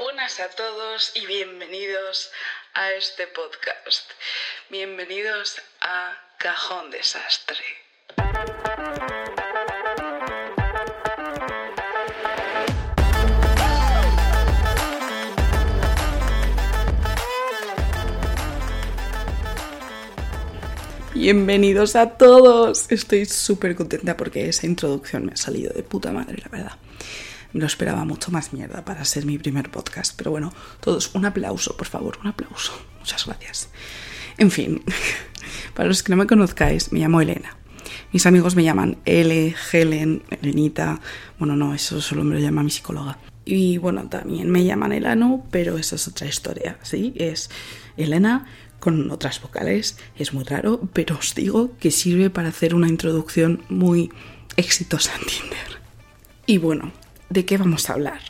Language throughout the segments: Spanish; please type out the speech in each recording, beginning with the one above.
Buenas a todos y bienvenidos a este podcast. Bienvenidos a Cajón Desastre. Bienvenidos a todos. Estoy súper contenta porque esa introducción me ha salido de puta madre, la verdad. Me lo esperaba mucho más mierda para ser mi primer podcast. Pero bueno, todos, un aplauso, por favor, un aplauso. Muchas gracias. En fin, para los que no me conozcáis, me llamo Elena. Mis amigos me llaman L, Helen, Elenita. Bueno, no, eso solo me lo llama mi psicóloga. Y bueno, también me llaman Elano, pero eso es otra historia, ¿sí? Es Elena con otras vocales. Es muy raro, pero os digo que sirve para hacer una introducción muy exitosa en Tinder. Y bueno, ¿de qué vamos a hablar?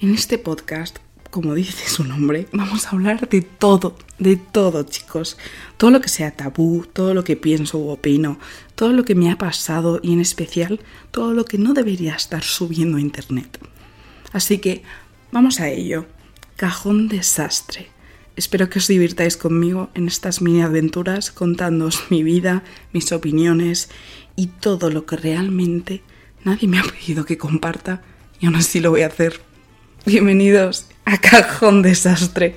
En este podcast, como dice su nombre, vamos a hablar de todo, de todo, chicos. Todo lo que sea tabú, todo lo que pienso u opino, todo lo que me ha pasado y en especial todo lo que no debería estar subiendo a internet. Así que vamos a ello. Cajón desastre. Espero que os divirtáis conmigo en estas mini aventuras contándoos mi vida, mis opiniones y todo lo que realmente nadie me ha pedido que comparta y aún así lo voy a hacer. Bienvenidos a Cajón Desastre.